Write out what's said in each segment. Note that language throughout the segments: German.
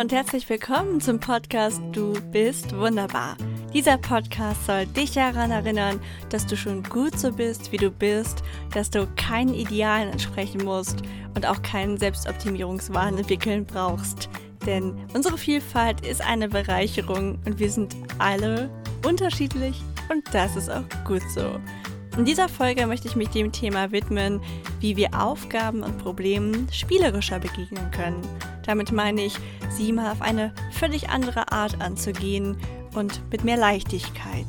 Und herzlich willkommen zum Podcast Du bist wunderbar. Dieser Podcast soll dich daran erinnern, dass du schon gut so bist, wie du bist, dass du keinen Idealen entsprechen musst und auch keinen Selbstoptimierungswahn entwickeln brauchst. Denn unsere Vielfalt ist eine Bereicherung und wir sind alle unterschiedlich und das ist auch gut so. In dieser Folge möchte ich mich dem Thema widmen, wie wir Aufgaben und Problemen spielerischer begegnen können. Damit meine ich, sie mal auf eine völlig andere Art anzugehen und mit mehr Leichtigkeit.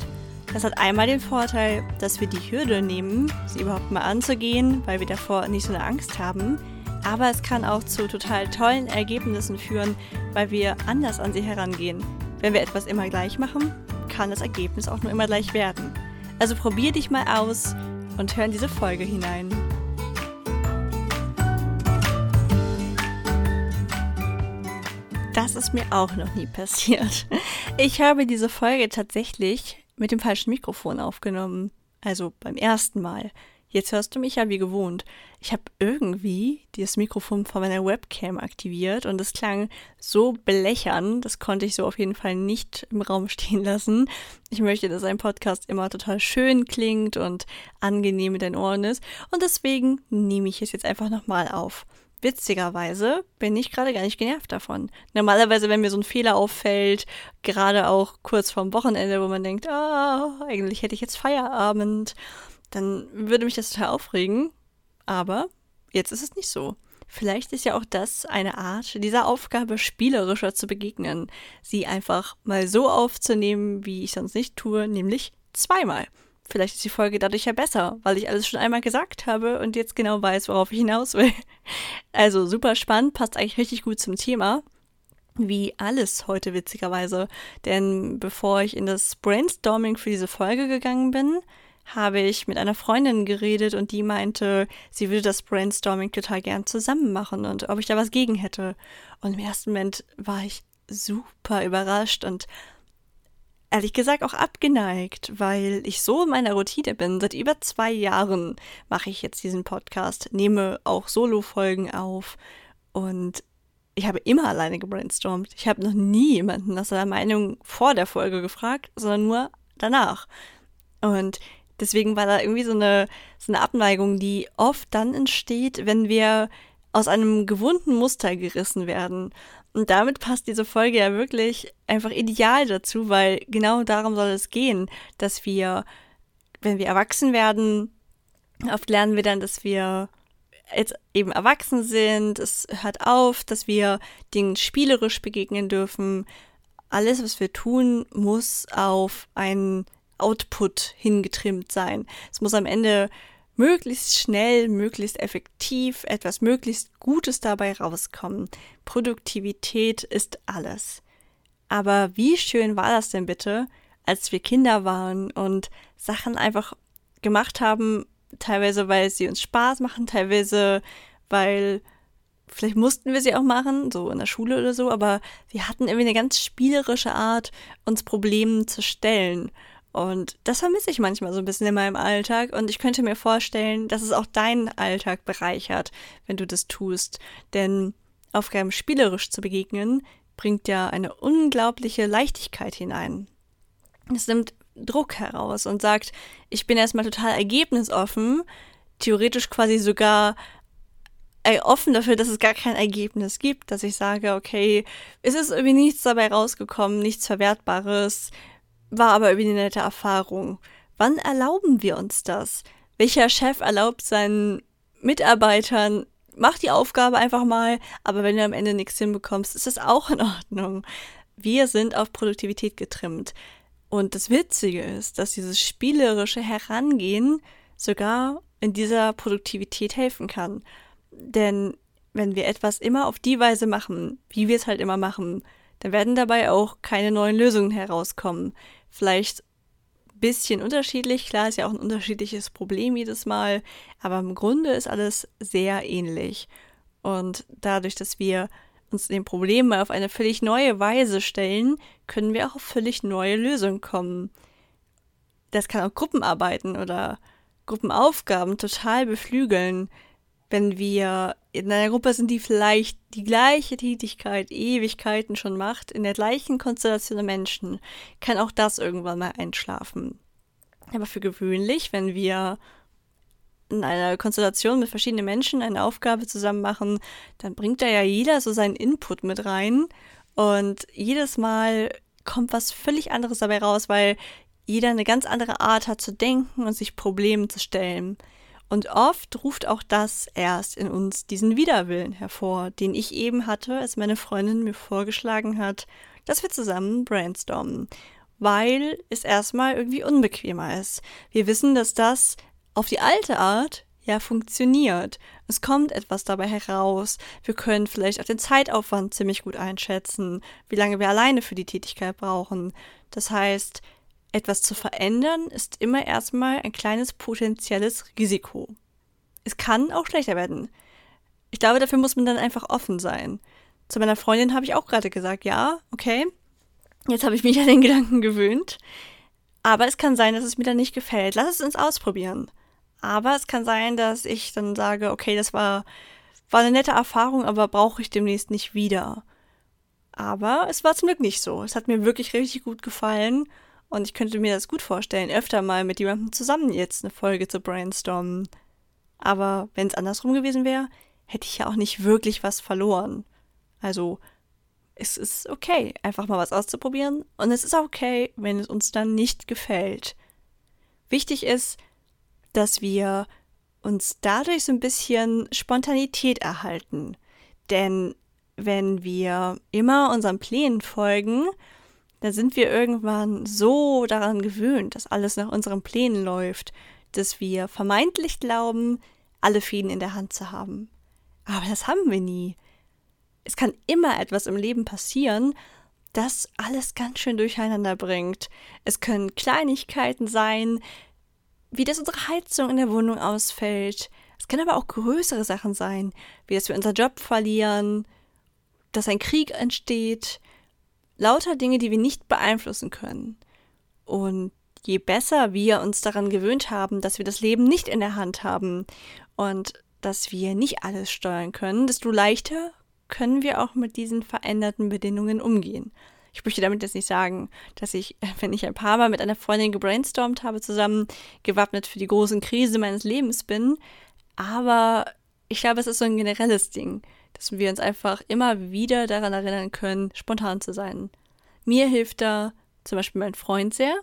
Das hat einmal den Vorteil, dass wir die Hürde nehmen, sie überhaupt mal anzugehen, weil wir davor nicht so eine Angst haben. Aber es kann auch zu total tollen Ergebnissen führen, weil wir anders an sie herangehen. Wenn wir etwas immer gleich machen, kann das Ergebnis auch nur immer gleich werden. Also probier dich mal aus und hör in diese Folge hinein. Das ist mir auch noch nie passiert. Ich habe diese Folge tatsächlich mit dem falschen Mikrofon aufgenommen. Also beim ersten Mal. Jetzt hörst du mich ja wie gewohnt. Ich habe irgendwie das Mikrofon von meiner Webcam aktiviert und es klang so blechern, das konnte ich so auf jeden Fall nicht im Raum stehen lassen. Ich möchte, dass ein Podcast immer total schön klingt und angenehm in den Ohren ist und deswegen nehme ich es jetzt einfach nochmal auf. Witzigerweise bin ich gerade gar nicht genervt davon. Normalerweise, wenn mir so ein Fehler auffällt, gerade auch kurz vorm Wochenende, wo man denkt, ah, eigentlich hätte ich jetzt Feierabend dann würde mich das total aufregen. Aber jetzt ist es nicht so. Vielleicht ist ja auch das eine Art, dieser Aufgabe spielerischer zu begegnen. Sie einfach mal so aufzunehmen, wie ich sonst nicht tue, nämlich zweimal. Vielleicht ist die Folge dadurch ja besser, weil ich alles schon einmal gesagt habe und jetzt genau weiß, worauf ich hinaus will. Also super spannend, passt eigentlich richtig gut zum Thema. Wie alles heute witzigerweise. Denn bevor ich in das Brainstorming für diese Folge gegangen bin, habe ich mit einer Freundin geredet und die meinte, sie würde das Brainstorming total gern zusammen machen und ob ich da was gegen hätte. Und im ersten Moment war ich super überrascht und ehrlich gesagt auch abgeneigt, weil ich so in meiner Routine bin. Seit über zwei Jahren mache ich jetzt diesen Podcast, nehme auch Solo-Folgen auf und ich habe immer alleine gebrainstormt. Ich habe noch nie jemanden nach seiner Meinung vor der Folge gefragt, sondern nur danach. Und Deswegen war da irgendwie so eine, so eine Abneigung, die oft dann entsteht, wenn wir aus einem gewohnten Muster gerissen werden. Und damit passt diese Folge ja wirklich einfach ideal dazu, weil genau darum soll es gehen, dass wir, wenn wir erwachsen werden, oft lernen wir dann, dass wir jetzt eben erwachsen sind. Es hört auf, dass wir Dingen spielerisch begegnen dürfen. Alles, was wir tun, muss auf einen Output hingetrimmt sein. Es muss am Ende möglichst schnell, möglichst effektiv, etwas möglichst Gutes dabei rauskommen. Produktivität ist alles. Aber wie schön war das denn bitte, als wir Kinder waren und Sachen einfach gemacht haben, teilweise weil sie uns Spaß machen, teilweise weil vielleicht mussten wir sie auch machen, so in der Schule oder so, aber wir hatten irgendwie eine ganz spielerische Art, uns Problemen zu stellen. Und das vermisse ich manchmal so ein bisschen in meinem Alltag. Und ich könnte mir vorstellen, dass es auch deinen Alltag bereichert, wenn du das tust. Denn Aufgaben spielerisch zu begegnen, bringt ja eine unglaubliche Leichtigkeit hinein. Es nimmt Druck heraus und sagt, ich bin erstmal total ergebnisoffen, theoretisch quasi sogar äh, offen dafür, dass es gar kein Ergebnis gibt, dass ich sage, okay, es ist irgendwie nichts dabei rausgekommen, nichts Verwertbares, war aber irgendwie eine nette Erfahrung. Wann erlauben wir uns das? Welcher Chef erlaubt seinen Mitarbeitern, mach die Aufgabe einfach mal, aber wenn du am Ende nichts hinbekommst, ist das auch in Ordnung. Wir sind auf Produktivität getrimmt. Und das Witzige ist, dass dieses spielerische Herangehen sogar in dieser Produktivität helfen kann. Denn wenn wir etwas immer auf die Weise machen, wie wir es halt immer machen, dann werden dabei auch keine neuen Lösungen herauskommen. Vielleicht ein bisschen unterschiedlich, klar ist ja auch ein unterschiedliches Problem jedes Mal, aber im Grunde ist alles sehr ähnlich. Und dadurch, dass wir uns den Problemen auf eine völlig neue Weise stellen, können wir auch auf völlig neue Lösungen kommen. Das kann auch Gruppenarbeiten oder Gruppenaufgaben total beflügeln. Wenn wir in einer Gruppe sind, die vielleicht die gleiche Tätigkeit Ewigkeiten schon macht, in der gleichen Konstellation der Menschen, kann auch das irgendwann mal einschlafen. Aber für gewöhnlich, wenn wir in einer Konstellation mit verschiedenen Menschen eine Aufgabe zusammen machen, dann bringt da ja jeder so seinen Input mit rein und jedes Mal kommt was völlig anderes dabei raus, weil jeder eine ganz andere Art hat zu denken und sich Problemen zu stellen. Und oft ruft auch das erst in uns diesen Widerwillen hervor, den ich eben hatte, als meine Freundin mir vorgeschlagen hat, dass wir zusammen brainstormen, weil es erstmal irgendwie unbequemer ist. Wir wissen, dass das auf die alte Art ja funktioniert. Es kommt etwas dabei heraus. Wir können vielleicht auch den Zeitaufwand ziemlich gut einschätzen, wie lange wir alleine für die Tätigkeit brauchen. Das heißt, etwas zu verändern ist immer erstmal ein kleines potenzielles Risiko. Es kann auch schlechter werden. Ich glaube, dafür muss man dann einfach offen sein. Zu meiner Freundin habe ich auch gerade gesagt, ja, okay, jetzt habe ich mich an den Gedanken gewöhnt. Aber es kann sein, dass es mir dann nicht gefällt. Lass es uns ausprobieren. Aber es kann sein, dass ich dann sage, okay, das war, war eine nette Erfahrung, aber brauche ich demnächst nicht wieder. Aber es war zum Glück nicht so. Es hat mir wirklich richtig gut gefallen und ich könnte mir das gut vorstellen, öfter mal mit jemandem zusammen jetzt eine Folge zu brainstormen. Aber wenn es andersrum gewesen wäre, hätte ich ja auch nicht wirklich was verloren. Also, es ist okay, einfach mal was auszuprobieren. Und es ist auch okay, wenn es uns dann nicht gefällt. Wichtig ist, dass wir uns dadurch so ein bisschen Spontanität erhalten. Denn wenn wir immer unseren Plänen folgen da sind wir irgendwann so daran gewöhnt, dass alles nach unseren Plänen läuft, dass wir vermeintlich glauben, alle Fäden in der Hand zu haben. Aber das haben wir nie. Es kann immer etwas im Leben passieren, das alles ganz schön durcheinander bringt. Es können Kleinigkeiten sein, wie dass unsere Heizung in der Wohnung ausfällt. Es können aber auch größere Sachen sein, wie dass wir unseren Job verlieren, dass ein Krieg entsteht, lauter Dinge, die wir nicht beeinflussen können. Und je besser wir uns daran gewöhnt haben, dass wir das Leben nicht in der Hand haben und dass wir nicht alles steuern können, desto leichter können wir auch mit diesen veränderten Bedingungen umgehen. Ich möchte damit jetzt nicht sagen, dass ich, wenn ich ein paar Mal mit einer Freundin gebrainstormt habe, zusammen gewappnet für die großen Krise meines Lebens bin, aber ich glaube, es ist so ein generelles Ding dass wir uns einfach immer wieder daran erinnern können, spontan zu sein. Mir hilft da zum Beispiel mein Freund sehr.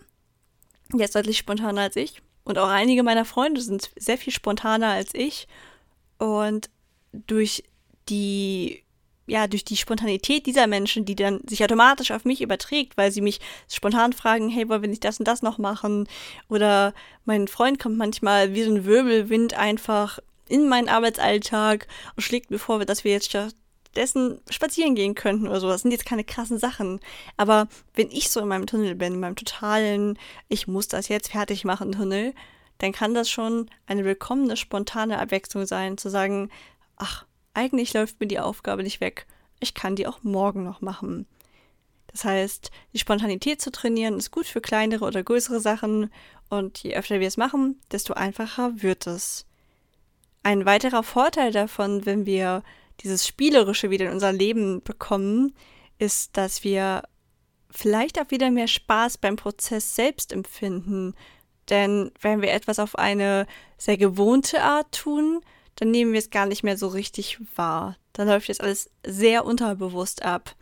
Der ist deutlich spontaner als ich. Und auch einige meiner Freunde sind sehr viel spontaner als ich. Und durch die, ja, durch die Spontanität dieser Menschen, die dann sich automatisch auf mich überträgt, weil sie mich spontan fragen, hey, wollen wir nicht das und das noch machen? Oder mein Freund kommt manchmal wie so ein Wirbelwind einfach in meinen Arbeitsalltag und schlägt mir vor, dass wir jetzt stattdessen spazieren gehen könnten oder so. Das sind jetzt keine krassen Sachen. Aber wenn ich so in meinem Tunnel bin, in meinem totalen, ich muss das jetzt fertig machen Tunnel, dann kann das schon eine willkommene, spontane Abwechslung sein, zu sagen, ach, eigentlich läuft mir die Aufgabe nicht weg. Ich kann die auch morgen noch machen. Das heißt, die Spontanität zu trainieren ist gut für kleinere oder größere Sachen und je öfter wir es machen, desto einfacher wird es. Ein weiterer Vorteil davon, wenn wir dieses Spielerische wieder in unser Leben bekommen, ist, dass wir vielleicht auch wieder mehr Spaß beim Prozess selbst empfinden. Denn wenn wir etwas auf eine sehr gewohnte Art tun, dann nehmen wir es gar nicht mehr so richtig wahr. Dann läuft jetzt alles sehr unterbewusst ab.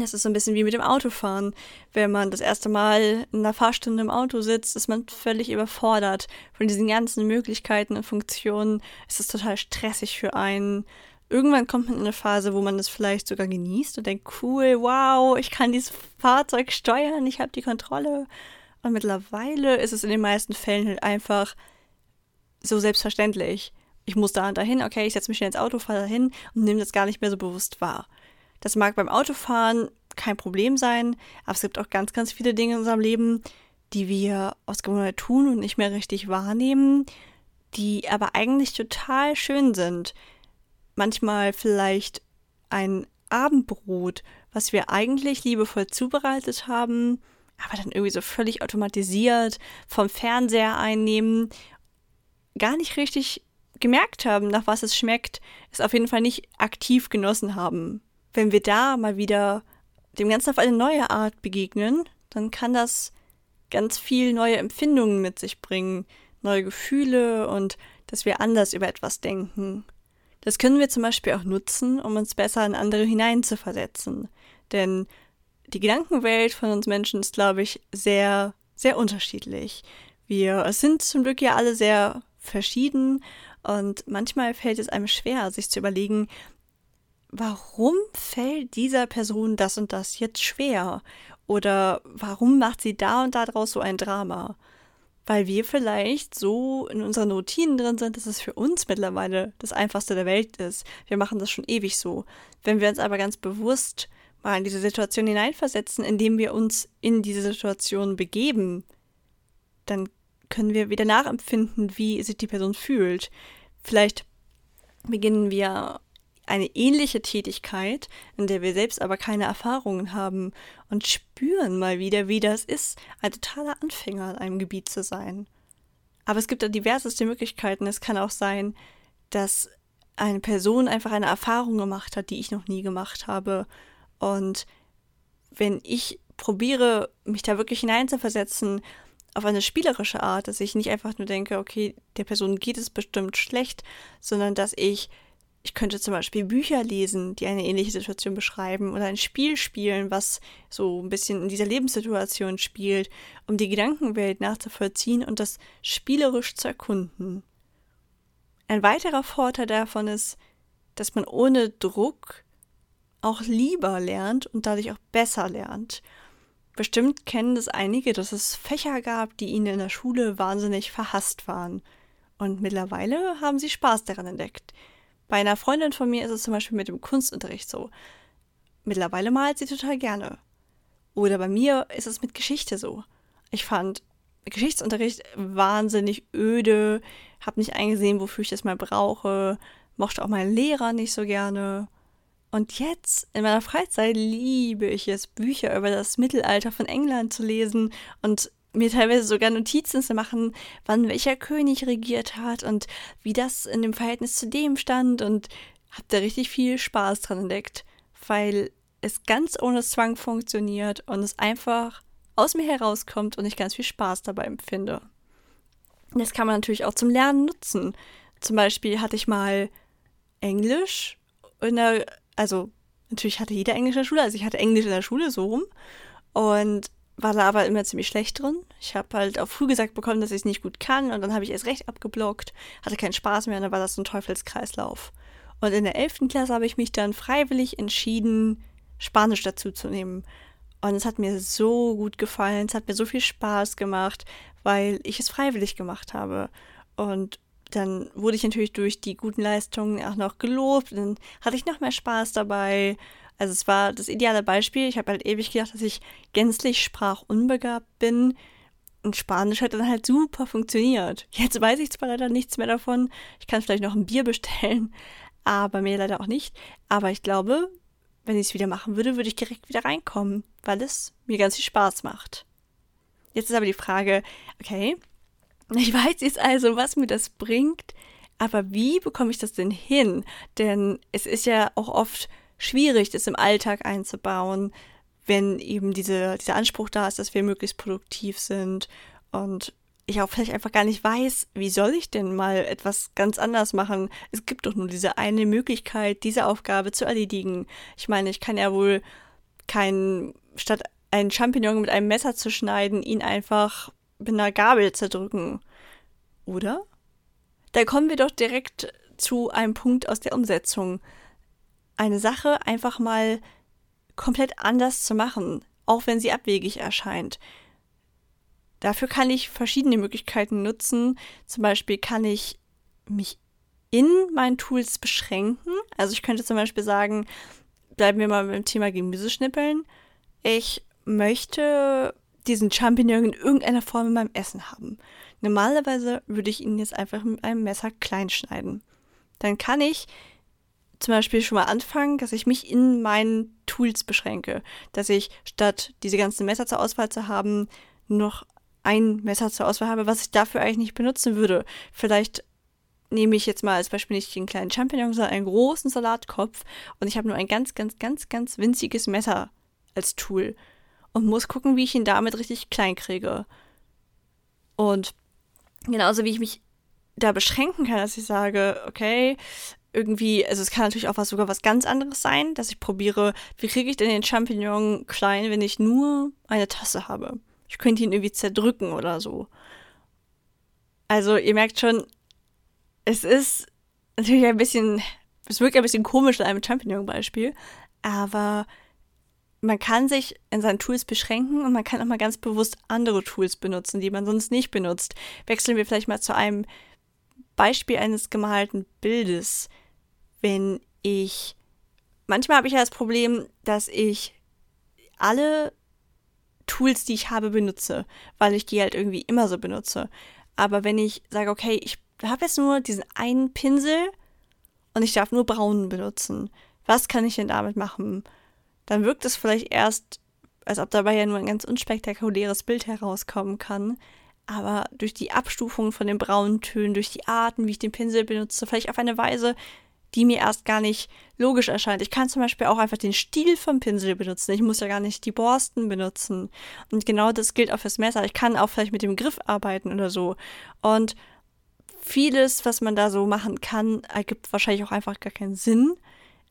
Das ist so ein bisschen wie mit dem Autofahren. Wenn man das erste Mal in einer Fahrstunde im Auto sitzt, ist man völlig überfordert von diesen ganzen Möglichkeiten und Funktionen. Es ist total stressig für einen. Irgendwann kommt man in eine Phase, wo man das vielleicht sogar genießt und denkt, cool, wow, ich kann dieses Fahrzeug steuern, ich habe die Kontrolle. Und mittlerweile ist es in den meisten Fällen halt einfach so selbstverständlich. Ich muss da und dahin, okay, ich setze mich ins Auto, fahre dahin und nehme das gar nicht mehr so bewusst wahr. Das mag beim Autofahren kein Problem sein, aber es gibt auch ganz, ganz viele Dinge in unserem Leben, die wir aus Gewohnheit tun und nicht mehr richtig wahrnehmen, die aber eigentlich total schön sind. Manchmal vielleicht ein Abendbrot, was wir eigentlich liebevoll zubereitet haben, aber dann irgendwie so völlig automatisiert vom Fernseher einnehmen, gar nicht richtig gemerkt haben, nach was es schmeckt, es auf jeden Fall nicht aktiv genossen haben. Wenn wir da mal wieder dem Ganzen auf eine neue Art begegnen, dann kann das ganz viel neue Empfindungen mit sich bringen, neue Gefühle und dass wir anders über etwas denken. Das können wir zum Beispiel auch nutzen, um uns besser in andere hineinzuversetzen. Denn die Gedankenwelt von uns Menschen ist, glaube ich, sehr, sehr unterschiedlich. Wir sind zum Glück ja alle sehr verschieden und manchmal fällt es einem schwer, sich zu überlegen, warum fällt dieser Person das und das jetzt schwer? Oder warum macht sie da und da draus so ein Drama? Weil wir vielleicht so in unseren Routinen drin sind, dass es für uns mittlerweile das Einfachste der Welt ist. Wir machen das schon ewig so. Wenn wir uns aber ganz bewusst mal in diese Situation hineinversetzen, indem wir uns in diese Situation begeben, dann können wir wieder nachempfinden, wie sich die Person fühlt. Vielleicht beginnen wir eine ähnliche Tätigkeit, in der wir selbst aber keine Erfahrungen haben und spüren mal wieder, wie das ist, ein totaler Anfänger in einem Gebiet zu sein. Aber es gibt da diverseste Möglichkeiten. Es kann auch sein, dass eine Person einfach eine Erfahrung gemacht hat, die ich noch nie gemacht habe. Und wenn ich probiere, mich da wirklich hineinzuversetzen, auf eine spielerische Art, dass ich nicht einfach nur denke, okay, der Person geht es bestimmt schlecht, sondern dass ich ich könnte zum Beispiel Bücher lesen, die eine ähnliche Situation beschreiben oder ein Spiel spielen, was so ein bisschen in dieser Lebenssituation spielt, um die Gedankenwelt nachzuvollziehen und das spielerisch zu erkunden. Ein weiterer Vorteil davon ist, dass man ohne Druck auch lieber lernt und dadurch auch besser lernt. Bestimmt kennen es einige, dass es Fächer gab, die ihnen in der Schule wahnsinnig verhasst waren. Und mittlerweile haben sie Spaß daran entdeckt. Bei einer Freundin von mir ist es zum Beispiel mit dem Kunstunterricht so. Mittlerweile malt sie total gerne. Oder bei mir ist es mit Geschichte so. Ich fand Geschichtsunterricht wahnsinnig öde, habe nicht eingesehen, wofür ich das mal brauche, mochte auch meinen Lehrer nicht so gerne. Und jetzt, in meiner Freizeit, liebe ich es, Bücher über das Mittelalter von England zu lesen und mir teilweise sogar Notizen zu machen, wann welcher König regiert hat und wie das in dem Verhältnis zu dem stand und habe da richtig viel Spaß dran entdeckt, weil es ganz ohne Zwang funktioniert und es einfach aus mir herauskommt und ich ganz viel Spaß dabei empfinde. Das kann man natürlich auch zum Lernen nutzen. Zum Beispiel hatte ich mal Englisch in der, also natürlich hatte jeder Englisch in der Schule, also ich hatte Englisch in der Schule so rum und war da aber immer ziemlich schlecht drin. Ich habe halt auch früh gesagt bekommen, dass ich es nicht gut kann und dann habe ich erst recht abgeblockt, hatte keinen Spaß mehr und dann war das ein Teufelskreislauf. Und in der 11. Klasse habe ich mich dann freiwillig entschieden, Spanisch dazu zu nehmen. Und es hat mir so gut gefallen, es hat mir so viel Spaß gemacht, weil ich es freiwillig gemacht habe. Und dann wurde ich natürlich durch die guten Leistungen auch noch gelobt, dann hatte ich noch mehr Spaß dabei also es war das ideale Beispiel. Ich habe halt ewig gedacht, dass ich gänzlich sprachunbegabt bin. Und Spanisch hat dann halt super funktioniert. Jetzt weiß ich zwar leider nichts mehr davon. Ich kann vielleicht noch ein Bier bestellen, aber mir leider auch nicht. Aber ich glaube, wenn ich es wieder machen würde, würde ich direkt wieder reinkommen, weil es mir ganz viel Spaß macht. Jetzt ist aber die Frage, okay, ich weiß jetzt also, was mir das bringt, aber wie bekomme ich das denn hin? Denn es ist ja auch oft schwierig, das im Alltag einzubauen, wenn eben diese, dieser Anspruch da ist, dass wir möglichst produktiv sind und ich auch vielleicht einfach gar nicht weiß, wie soll ich denn mal etwas ganz anders machen? Es gibt doch nur diese eine Möglichkeit, diese Aufgabe zu erledigen. Ich meine, ich kann ja wohl kein, statt einen Champignon mit einem Messer zu schneiden, ihn einfach mit einer Gabel zerdrücken. Oder? Da kommen wir doch direkt zu einem Punkt aus der Umsetzung eine Sache einfach mal komplett anders zu machen, auch wenn sie abwegig erscheint. Dafür kann ich verschiedene Möglichkeiten nutzen. Zum Beispiel kann ich mich in meinen Tools beschränken. Also ich könnte zum Beispiel sagen, bleiben wir mal beim Thema Gemüseschnippeln. Ich möchte diesen Champignon in irgendeiner Form in meinem Essen haben. Normalerweise würde ich ihn jetzt einfach mit einem Messer klein schneiden. Dann kann ich zum Beispiel schon mal anfangen, dass ich mich in meinen Tools beschränke. Dass ich statt diese ganzen Messer zur Auswahl zu haben, noch ein Messer zur Auswahl habe, was ich dafür eigentlich nicht benutzen würde. Vielleicht nehme ich jetzt mal als Beispiel nicht den kleinen Champignon, sondern einen großen Salatkopf und ich habe nur ein ganz, ganz, ganz, ganz winziges Messer als Tool und muss gucken, wie ich ihn damit richtig klein kriege. Und genauso wie ich mich da beschränken kann, dass ich sage, okay, irgendwie, also es kann natürlich auch was sogar was ganz anderes sein, dass ich probiere, wie kriege ich denn den Champignon klein, wenn ich nur eine Tasse habe. Ich könnte ihn irgendwie zerdrücken oder so. Also ihr merkt schon, es ist natürlich ein bisschen, es wirkt ein bisschen komisch in einem Champignon-Beispiel, aber man kann sich in seinen Tools beschränken und man kann auch mal ganz bewusst andere Tools benutzen, die man sonst nicht benutzt. Wechseln wir vielleicht mal zu einem Beispiel eines gemalten Bildes. Wenn ich, manchmal habe ich ja das Problem, dass ich alle Tools, die ich habe, benutze, weil ich die halt irgendwie immer so benutze. Aber wenn ich sage, okay, ich habe jetzt nur diesen einen Pinsel und ich darf nur braunen benutzen, was kann ich denn damit machen? dann wirkt es vielleicht erst, als ob dabei ja nur ein ganz unspektakuläres Bild herauskommen kann. Aber durch die Abstufung von den braunen Tönen, durch die Arten, wie ich den Pinsel benutze, vielleicht auf eine Weise, die mir erst gar nicht logisch erscheint. Ich kann zum Beispiel auch einfach den Stiel vom Pinsel benutzen. Ich muss ja gar nicht die Borsten benutzen. Und genau das gilt auch fürs Messer. Ich kann auch vielleicht mit dem Griff arbeiten oder so. Und vieles, was man da so machen kann, ergibt wahrscheinlich auch einfach gar keinen Sinn.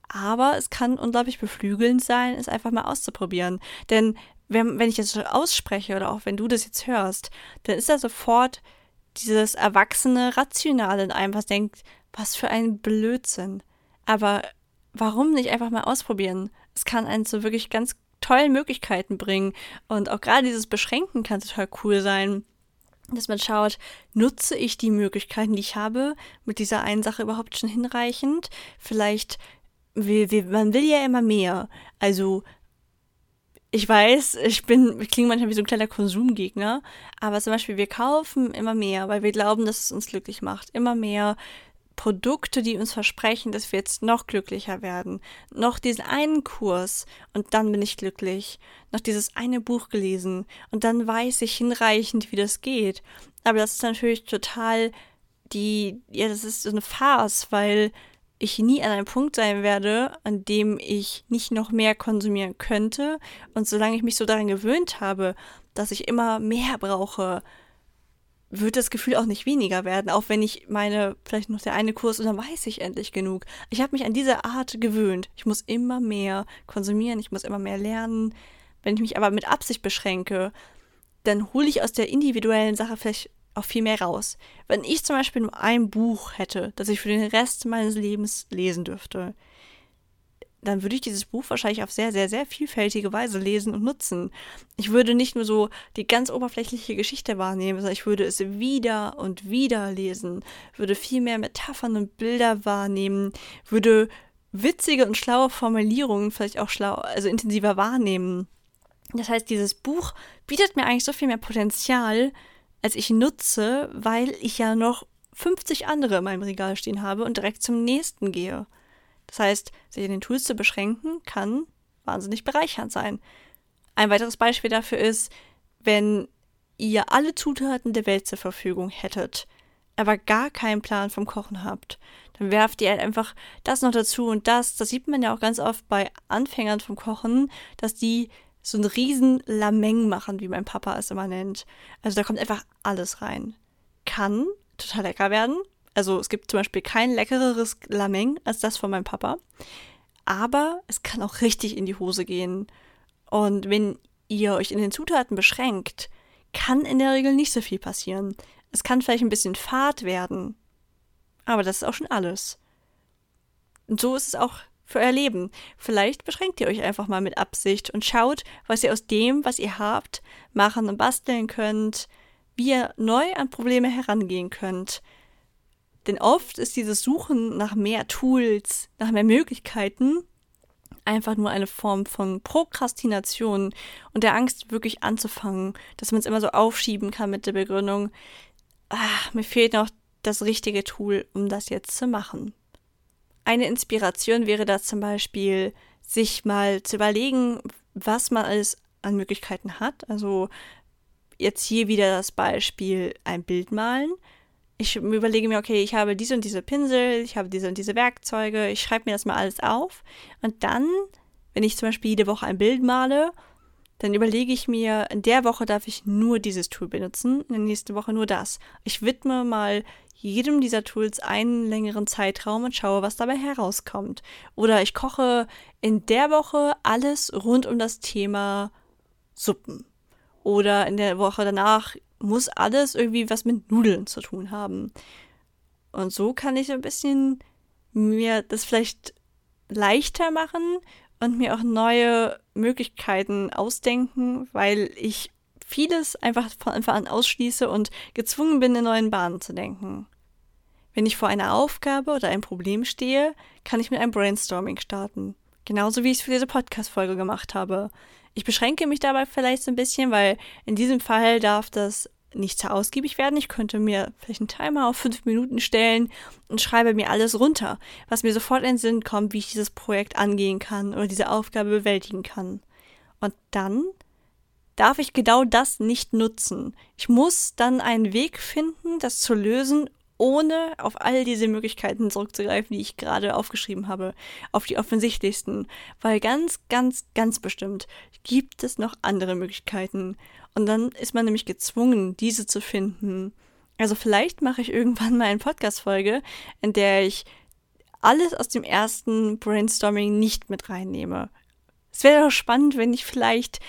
Aber es kann unglaublich beflügelnd sein, es einfach mal auszuprobieren. Denn wenn, wenn ich das ausspreche oder auch wenn du das jetzt hörst, dann ist da sofort dieses erwachsene Rationale in einem, was denkt, was für ein Blödsinn. Aber warum nicht einfach mal ausprobieren? Es kann einen zu wirklich ganz tollen Möglichkeiten bringen. Und auch gerade dieses Beschränken kann total cool sein dass man schaut, nutze ich die Möglichkeiten, die ich habe, mit dieser einen Sache überhaupt schon hinreichend? Vielleicht will, will, man will ja immer mehr. Also, ich weiß, ich bin, ich klinge manchmal wie so ein kleiner Konsumgegner, aber zum Beispiel, wir kaufen immer mehr, weil wir glauben, dass es uns glücklich macht. Immer mehr Produkte, die uns versprechen, dass wir jetzt noch glücklicher werden. Noch diesen einen Kurs und dann bin ich glücklich. Noch dieses eine Buch gelesen und dann weiß ich hinreichend, wie das geht. Aber das ist natürlich total die, ja, das ist so eine Farce, weil ich nie an einem Punkt sein werde, an dem ich nicht noch mehr konsumieren könnte. Und solange ich mich so daran gewöhnt habe, dass ich immer mehr brauche, wird das Gefühl auch nicht weniger werden, auch wenn ich meine, vielleicht noch der eine Kurs und dann weiß ich endlich genug. Ich habe mich an diese Art gewöhnt. Ich muss immer mehr konsumieren, ich muss immer mehr lernen. Wenn ich mich aber mit Absicht beschränke, dann hole ich aus der individuellen Sache vielleicht auch viel mehr raus. Wenn ich zum Beispiel nur ein Buch hätte, das ich für den Rest meines Lebens lesen dürfte, dann würde ich dieses Buch wahrscheinlich auf sehr, sehr, sehr vielfältige Weise lesen und nutzen. Ich würde nicht nur so die ganz oberflächliche Geschichte wahrnehmen, sondern ich würde es wieder und wieder lesen, würde viel mehr Metaphern und Bilder wahrnehmen, würde witzige und schlaue Formulierungen vielleicht auch schlau, also intensiver wahrnehmen. Das heißt, dieses Buch bietet mir eigentlich so viel mehr Potenzial, als ich nutze, weil ich ja noch 50 andere in meinem Regal stehen habe und direkt zum nächsten gehe. Das heißt, sich in den Tools zu beschränken, kann wahnsinnig bereichernd sein. Ein weiteres Beispiel dafür ist, wenn ihr alle Zutaten der Welt zur Verfügung hättet, aber gar keinen Plan vom Kochen habt, dann werft ihr halt einfach das noch dazu und das. Das sieht man ja auch ganz oft bei Anfängern vom Kochen, dass die so ein riesen Lameng machen, wie mein Papa es immer nennt. Also da kommt einfach alles rein. Kann total lecker werden. Also es gibt zum Beispiel kein leckereres Lameng als das von meinem Papa. Aber es kann auch richtig in die Hose gehen. Und wenn ihr euch in den Zutaten beschränkt, kann in der Regel nicht so viel passieren. Es kann vielleicht ein bisschen fad werden. Aber das ist auch schon alles. Und so ist es auch für euer Leben. Vielleicht beschränkt ihr euch einfach mal mit Absicht und schaut, was ihr aus dem, was ihr habt, machen und basteln könnt, wie ihr neu an Probleme herangehen könnt. Denn oft ist dieses Suchen nach mehr Tools, nach mehr Möglichkeiten einfach nur eine Form von Prokrastination und der Angst, wirklich anzufangen, dass man es immer so aufschieben kann mit der Begründung, ach, mir fehlt noch das richtige Tool, um das jetzt zu machen. Eine Inspiration wäre da zum Beispiel, sich mal zu überlegen, was man alles an Möglichkeiten hat. Also jetzt hier wieder das Beispiel ein Bild malen. Ich überlege mir, okay, ich habe diese und diese Pinsel, ich habe diese und diese Werkzeuge, ich schreibe mir das mal alles auf. Und dann, wenn ich zum Beispiel jede Woche ein Bild male, dann überlege ich mir, in der Woche darf ich nur dieses Tool benutzen, in der nächsten Woche nur das. Ich widme mal jedem dieser Tools einen längeren Zeitraum und schaue, was dabei herauskommt. Oder ich koche in der Woche alles rund um das Thema Suppen. Oder in der Woche danach muss alles irgendwie was mit Nudeln zu tun haben. Und so kann ich ein bisschen mir das vielleicht leichter machen und mir auch neue Möglichkeiten ausdenken, weil ich vieles einfach von Anfang an ausschließe und gezwungen bin, in neuen Bahnen zu denken. Wenn ich vor einer Aufgabe oder einem Problem stehe, kann ich mit einem Brainstorming starten. Genauso wie ich es für diese Podcast-Folge gemacht habe. Ich beschränke mich dabei vielleicht so ein bisschen, weil in diesem Fall darf das nicht zu ausgiebig werden. Ich könnte mir vielleicht einen Timer auf fünf Minuten stellen und schreibe mir alles runter, was mir sofort in den Sinn kommt, wie ich dieses Projekt angehen kann oder diese Aufgabe bewältigen kann. Und dann darf ich genau das nicht nutzen. Ich muss dann einen Weg finden, das zu lösen, ohne auf all diese Möglichkeiten zurückzugreifen, die ich gerade aufgeschrieben habe, auf die offensichtlichsten, weil ganz, ganz, ganz bestimmt gibt es noch andere Möglichkeiten. Und dann ist man nämlich gezwungen, diese zu finden. Also vielleicht mache ich irgendwann mal eine Podcast-Folge, in der ich alles aus dem ersten Brainstorming nicht mit reinnehme. Es wäre doch spannend, wenn ich vielleicht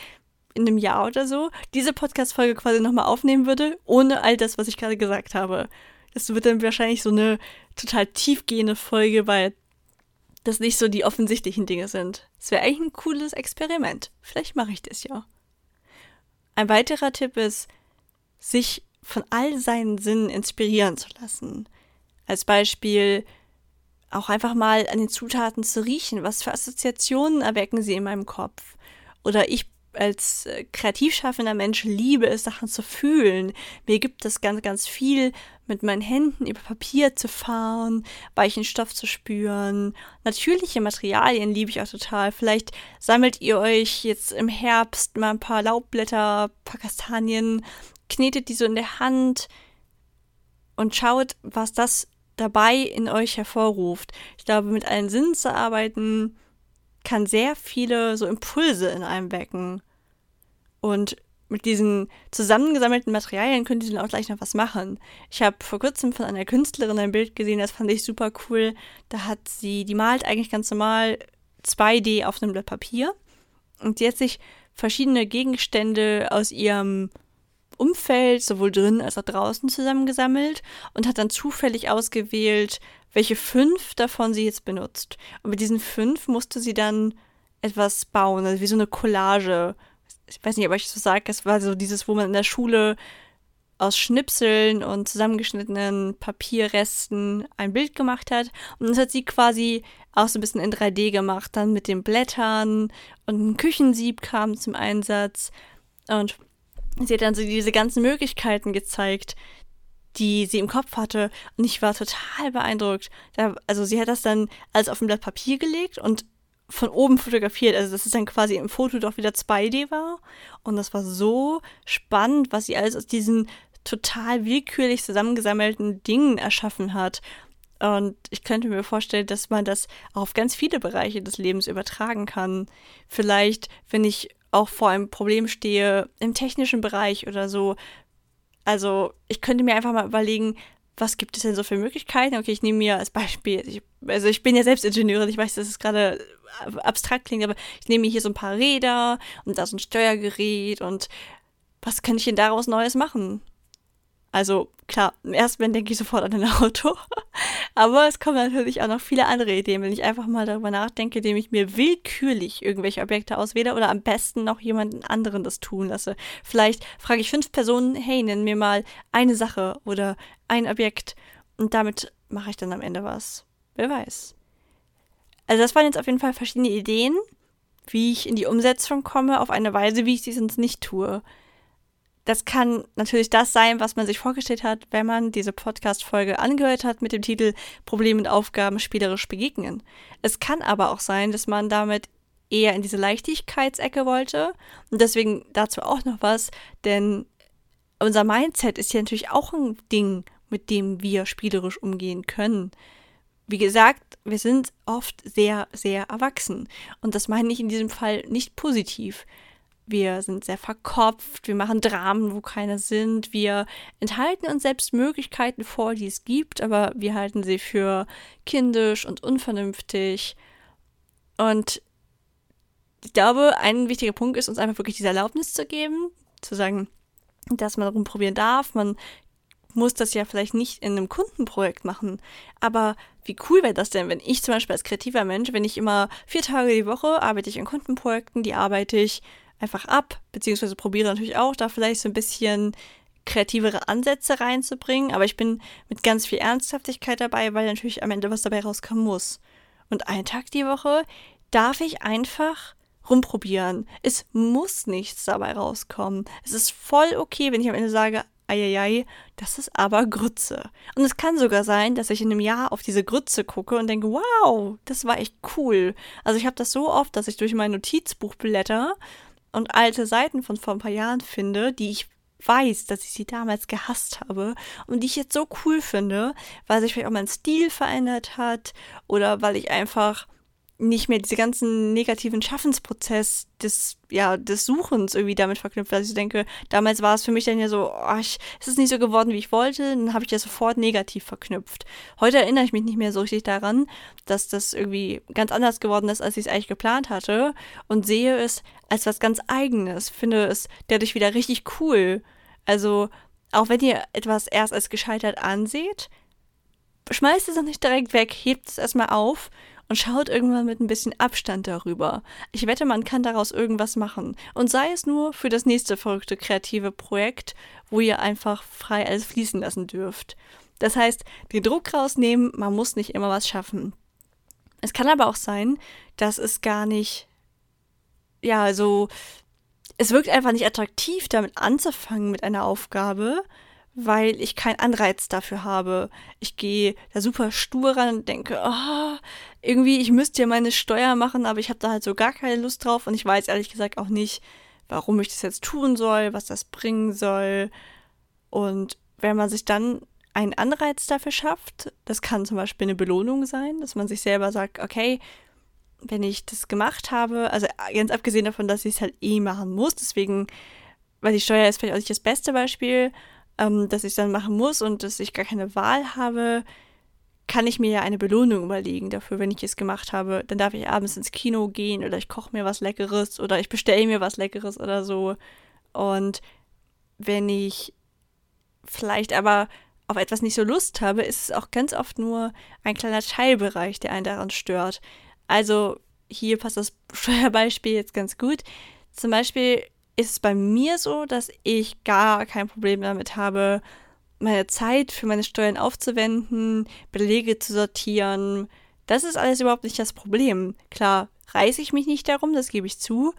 in einem Jahr oder so diese Podcast-Folge quasi nochmal aufnehmen würde, ohne all das, was ich gerade gesagt habe. Das wird dann wahrscheinlich so eine total tiefgehende Folge, weil das nicht so die offensichtlichen Dinge sind. Es wäre eigentlich ein cooles Experiment. Vielleicht mache ich das ja. Ein weiterer Tipp ist, sich von all seinen Sinnen inspirieren zu lassen. Als Beispiel auch einfach mal an den Zutaten zu riechen. Was für Assoziationen erwecken sie in meinem Kopf? Oder ich als äh, kreativ schaffender Mensch liebe es, Sachen zu fühlen. Mir gibt es ganz, ganz viel, mit meinen Händen über Papier zu fahren, weichen Stoff zu spüren. Natürliche Materialien liebe ich auch total. Vielleicht sammelt ihr euch jetzt im Herbst mal ein paar Laubblätter, ein paar Kastanien, knetet die so in der Hand und schaut, was das dabei in euch hervorruft. Ich glaube, mit allen Sinnen zu arbeiten, kann sehr viele so Impulse in einem wecken. Und mit diesen zusammengesammelten Materialien könnt ihr dann auch gleich noch was machen. Ich habe vor kurzem von einer Künstlerin ein Bild gesehen, das fand ich super cool. Da hat sie, die malt eigentlich ganz normal 2D auf einem Blatt Papier. Und sie hat sich verschiedene Gegenstände aus ihrem Umfeld, sowohl drin als auch draußen, zusammengesammelt und hat dann zufällig ausgewählt, welche fünf davon sie jetzt benutzt. Und mit diesen fünf musste sie dann etwas bauen, also wie so eine Collage ich weiß nicht, ob ich so sage, es war so dieses, wo man in der Schule aus Schnipseln und zusammengeschnittenen Papierresten ein Bild gemacht hat. Und das hat sie quasi auch so ein bisschen in 3D gemacht, dann mit den Blättern und ein Küchensieb kam zum Einsatz. Und sie hat dann so diese ganzen Möglichkeiten gezeigt, die sie im Kopf hatte. Und ich war total beeindruckt. also sie hat das dann alles auf ein Blatt Papier gelegt und von oben fotografiert. Also das ist dann quasi im Foto doch wieder 2D war. Und das war so spannend, was sie alles aus diesen total willkürlich zusammengesammelten Dingen erschaffen hat. Und ich könnte mir vorstellen, dass man das auf ganz viele Bereiche des Lebens übertragen kann. Vielleicht, wenn ich auch vor einem Problem stehe, im technischen Bereich oder so. Also, ich könnte mir einfach mal überlegen, was gibt es denn so für Möglichkeiten? Okay, ich nehme mir als Beispiel, ich, also ich bin ja selbst Ingenieurin, ich weiß, dass es gerade abstrakt klingt, aber ich nehme mir hier so ein paar Räder und da so ein Steuergerät und was kann ich denn daraus Neues machen? Also klar, im ersten Moment denke ich sofort an ein Auto, aber es kommen natürlich auch noch viele andere Ideen, wenn ich einfach mal darüber nachdenke, indem ich mir willkürlich irgendwelche Objekte auswähle oder am besten noch jemanden anderen das tun lasse. Vielleicht frage ich fünf Personen, hey, nenn mir mal eine Sache oder ein Objekt und damit mache ich dann am Ende was. Wer weiß. Also das waren jetzt auf jeden Fall verschiedene Ideen, wie ich in die Umsetzung komme, auf eine Weise, wie ich sie sonst nicht tue. Das kann natürlich das sein, was man sich vorgestellt hat, wenn man diese Podcast-Folge angehört hat mit dem Titel Probleme und Aufgaben spielerisch begegnen. Es kann aber auch sein, dass man damit eher in diese Leichtigkeitsecke wollte. Und deswegen dazu auch noch was, denn unser Mindset ist ja natürlich auch ein Ding, mit dem wir spielerisch umgehen können. Wie gesagt, wir sind oft sehr, sehr erwachsen. Und das meine ich in diesem Fall nicht positiv. Wir sind sehr verkopft, wir machen Dramen, wo keine sind, wir enthalten uns selbst Möglichkeiten vor, die es gibt, aber wir halten sie für kindisch und unvernünftig. Und ich glaube, ein wichtiger Punkt ist, uns einfach wirklich diese Erlaubnis zu geben, zu sagen, dass man rumprobieren darf. Man muss das ja vielleicht nicht in einem Kundenprojekt machen. Aber wie cool wäre das denn, wenn ich zum Beispiel als kreativer Mensch, wenn ich immer vier Tage die Woche arbeite ich an Kundenprojekten, die arbeite ich einfach ab, beziehungsweise probiere natürlich auch, da vielleicht so ein bisschen kreativere Ansätze reinzubringen, aber ich bin mit ganz viel Ernsthaftigkeit dabei, weil natürlich am Ende was dabei rauskommen muss. Und einen Tag die Woche darf ich einfach rumprobieren. Es muss nichts dabei rauskommen. Es ist voll okay, wenn ich am Ende sage, eieiei, das ist aber Grütze. Und es kann sogar sein, dass ich in einem Jahr auf diese Grütze gucke und denke, wow, das war echt cool. Also ich habe das so oft, dass ich durch mein Notizbuch blätter und alte Seiten von vor ein paar Jahren finde, die ich weiß, dass ich sie damals gehasst habe und die ich jetzt so cool finde, weil sich vielleicht auch mein Stil verändert hat oder weil ich einfach nicht mehr diese ganzen negativen Schaffensprozess des, ja, des Suchens irgendwie damit verknüpft. Also ich denke, damals war es für mich dann ja so, oh, ich, es ist nicht so geworden, wie ich wollte, dann habe ich das sofort negativ verknüpft. Heute erinnere ich mich nicht mehr so richtig daran, dass das irgendwie ganz anders geworden ist, als ich es eigentlich geplant hatte und sehe es als was ganz eigenes, finde es dadurch wieder richtig cool. Also, auch wenn ihr etwas erst als gescheitert anseht, schmeißt es doch nicht direkt weg, hebt es erstmal auf und schaut irgendwann mit ein bisschen Abstand darüber. Ich wette, man kann daraus irgendwas machen. Und sei es nur für das nächste verrückte kreative Projekt, wo ihr einfach frei alles fließen lassen dürft. Das heißt, den Druck rausnehmen, man muss nicht immer was schaffen. Es kann aber auch sein, dass es gar nicht, ja, so, es wirkt einfach nicht attraktiv, damit anzufangen mit einer Aufgabe, weil ich keinen Anreiz dafür habe. Ich gehe da super stur ran und denke, oh, irgendwie, ich müsste ja meine Steuer machen, aber ich habe da halt so gar keine Lust drauf und ich weiß ehrlich gesagt auch nicht, warum ich das jetzt tun soll, was das bringen soll. Und wenn man sich dann einen Anreiz dafür schafft, das kann zum Beispiel eine Belohnung sein, dass man sich selber sagt, okay, wenn ich das gemacht habe, also ganz abgesehen davon, dass ich es halt eh machen muss, deswegen, weil die Steuer ist vielleicht auch nicht das beste Beispiel, ähm, dass ich dann machen muss und dass ich gar keine Wahl habe, kann ich mir ja eine Belohnung überlegen dafür, wenn ich es gemacht habe. Dann darf ich abends ins Kino gehen oder ich koche mir was Leckeres oder ich bestelle mir was Leckeres oder so. Und wenn ich vielleicht aber auf etwas nicht so Lust habe, ist es auch ganz oft nur ein kleiner Teilbereich, der einen daran stört. Also hier passt das Steuerbeispiel jetzt ganz gut. Zum Beispiel ist es bei mir so, dass ich gar kein Problem damit habe, meine Zeit für meine Steuern aufzuwenden, Belege zu sortieren. Das ist alles überhaupt nicht das Problem. Klar, reiße ich mich nicht darum, das gebe ich zu.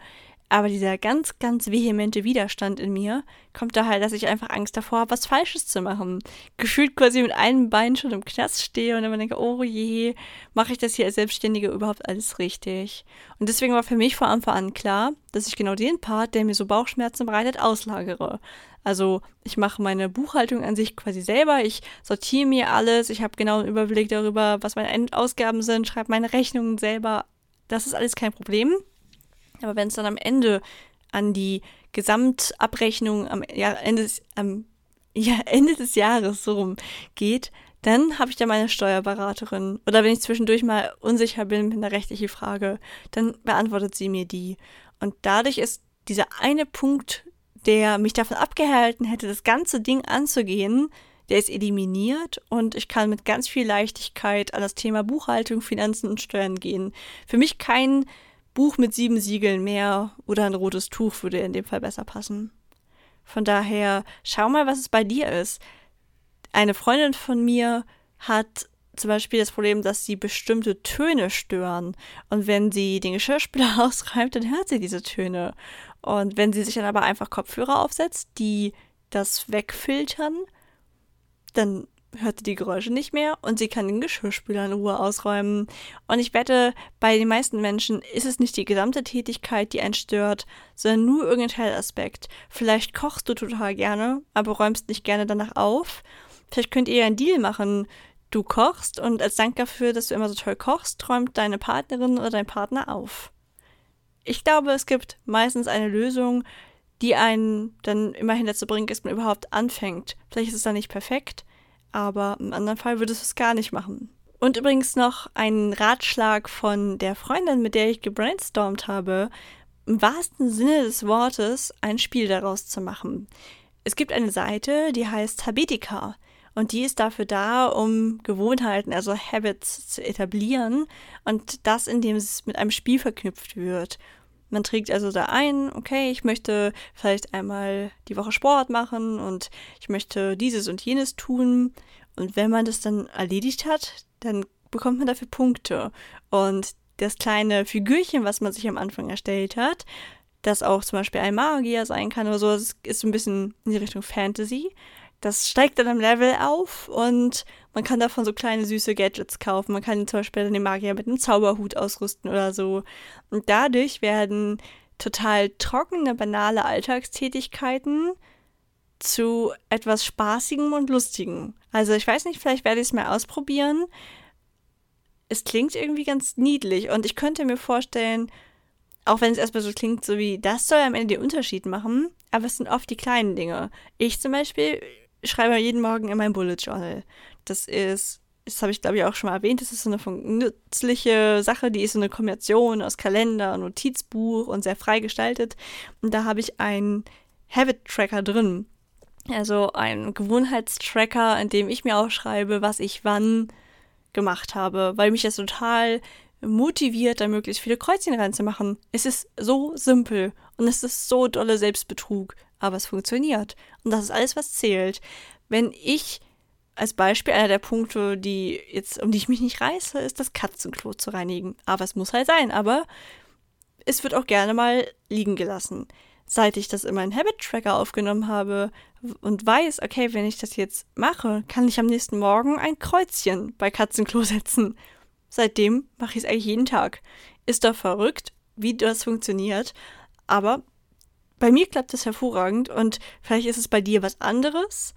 Aber dieser ganz, ganz vehemente Widerstand in mir kommt daher, dass ich einfach Angst davor habe, was Falsches zu machen. Gefühlt quasi mit einem Bein schon im Knast stehe und immer denke, oh je, mache ich das hier als Selbstständige überhaupt alles richtig? Und deswegen war für mich vor Anfang an klar, dass ich genau den Part, der mir so Bauchschmerzen bereitet, auslagere. Also ich mache meine Buchhaltung an sich quasi selber, ich sortiere mir alles, ich habe genau einen Überblick darüber, was meine Endausgaben sind, schreibe meine Rechnungen selber. Das ist alles kein Problem. Aber wenn es dann am Ende an die Gesamtabrechnung am ja, Ende, des, am ja, Ende des Jahres so rum geht, dann habe ich da meine Steuerberaterin. Oder wenn ich zwischendurch mal unsicher bin mit einer rechtlichen Frage, dann beantwortet sie mir die. Und dadurch ist dieser eine Punkt, der mich davon abgehalten hätte, das ganze Ding anzugehen, der ist eliminiert und ich kann mit ganz viel Leichtigkeit an das Thema Buchhaltung, Finanzen und Steuern gehen. Für mich kein Buch mit sieben Siegeln mehr oder ein rotes Tuch würde in dem Fall besser passen. Von daher, schau mal, was es bei dir ist. Eine Freundin von mir hat zum Beispiel das Problem, dass sie bestimmte Töne stören. Und wenn sie den Geschirrspüler ausräumt, dann hört sie diese Töne. Und wenn sie sich dann aber einfach Kopfhörer aufsetzt, die das wegfiltern, dann hört sie die Geräusche nicht mehr und sie kann den Geschirrspüler in Ruhe ausräumen. Und ich wette, bei den meisten Menschen ist es nicht die gesamte Tätigkeit, die einen stört, sondern nur irgendein Teilaspekt. Vielleicht kochst du total gerne, aber räumst nicht gerne danach auf. Vielleicht könnt ihr einen Deal machen. Du kochst und als Dank dafür, dass du immer so toll kochst, träumt deine Partnerin oder dein Partner auf. Ich glaube, es gibt meistens eine Lösung, die einen dann immerhin dazu bringt, dass man überhaupt anfängt. Vielleicht ist es dann nicht perfekt, aber im anderen Fall würde es es gar nicht machen. Und übrigens noch ein Ratschlag von der Freundin, mit der ich gebrainstormt habe, im wahrsten Sinne des Wortes ein Spiel daraus zu machen. Es gibt eine Seite, die heißt Habitica. Und die ist dafür da, um Gewohnheiten, also Habits zu etablieren und das, indem es mit einem Spiel verknüpft wird. Man trägt also da ein, okay, ich möchte vielleicht einmal die Woche Sport machen und ich möchte dieses und jenes tun. Und wenn man das dann erledigt hat, dann bekommt man dafür Punkte. Und das kleine Figürchen, was man sich am Anfang erstellt hat, das auch zum Beispiel ein Magier sein kann oder so, das ist so ein bisschen in die Richtung Fantasy. Das steigt dann im Level auf und man kann davon so kleine süße Gadgets kaufen. Man kann zum Beispiel den Magier mit einem Zauberhut ausrüsten oder so. Und dadurch werden total trockene, banale Alltagstätigkeiten zu etwas Spaßigem und Lustigem. Also ich weiß nicht, vielleicht werde ich es mal ausprobieren. Es klingt irgendwie ganz niedlich und ich könnte mir vorstellen, auch wenn es erstmal so klingt, so wie das soll am Ende den Unterschied machen, aber es sind oft die kleinen Dinge. Ich zum Beispiel schreibe jeden Morgen in mein Bullet Journal. Das ist, das habe ich glaube ich auch schon mal erwähnt, das ist so eine nützliche Sache, die ist so eine Kombination aus Kalender, Notizbuch und sehr frei gestaltet. Und da habe ich einen Habit Tracker drin. Also einen Gewohnheitstracker, in dem ich mir aufschreibe, was ich wann gemacht habe, weil mich das total motiviert, da möglichst viele Kreuzchen reinzumachen. Es ist so simpel und es ist so dolle Selbstbetrug, aber es funktioniert. Und das ist alles, was zählt. Wenn ich als Beispiel einer der Punkte, die jetzt, um die ich mich nicht reiße, ist das Katzenklo zu reinigen. Aber es muss halt sein, aber es wird auch gerne mal liegen gelassen. Seit ich das in meinen Habit Tracker aufgenommen habe und weiß, okay, wenn ich das jetzt mache, kann ich am nächsten Morgen ein Kreuzchen bei Katzenklo setzen. Seitdem mache ich es eigentlich jeden Tag. Ist doch verrückt, wie das funktioniert. Aber bei mir klappt es hervorragend und vielleicht ist es bei dir was anderes.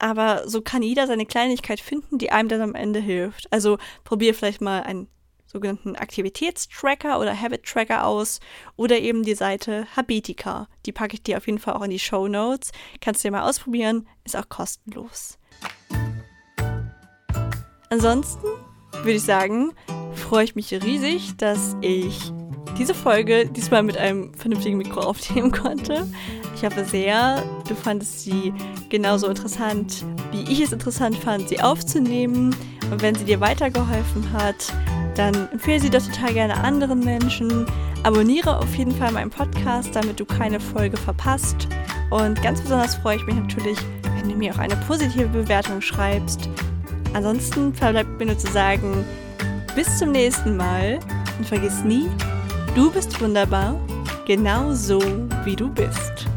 Aber so kann jeder seine Kleinigkeit finden, die einem dann am Ende hilft. Also probier vielleicht mal einen sogenannten Aktivitätstracker oder Habit-Tracker aus oder eben die Seite Habitica. Die packe ich dir auf jeden Fall auch in die Show Notes. Kannst du dir mal ausprobieren, ist auch kostenlos. Ansonsten würde ich sagen, freue ich mich riesig, dass ich diese Folge diesmal mit einem vernünftigen Mikro aufnehmen konnte. Ich hoffe sehr, du fandest sie genauso interessant, wie ich es interessant fand, sie aufzunehmen. Und wenn sie dir weitergeholfen hat, dann empfehle sie doch total gerne anderen Menschen. Abonniere auf jeden Fall meinen Podcast, damit du keine Folge verpasst. Und ganz besonders freue ich mich natürlich, wenn du mir auch eine positive Bewertung schreibst. Ansonsten verbleibt mir nur zu sagen, bis zum nächsten Mal und vergiss nie, du bist wunderbar, genau so wie du bist.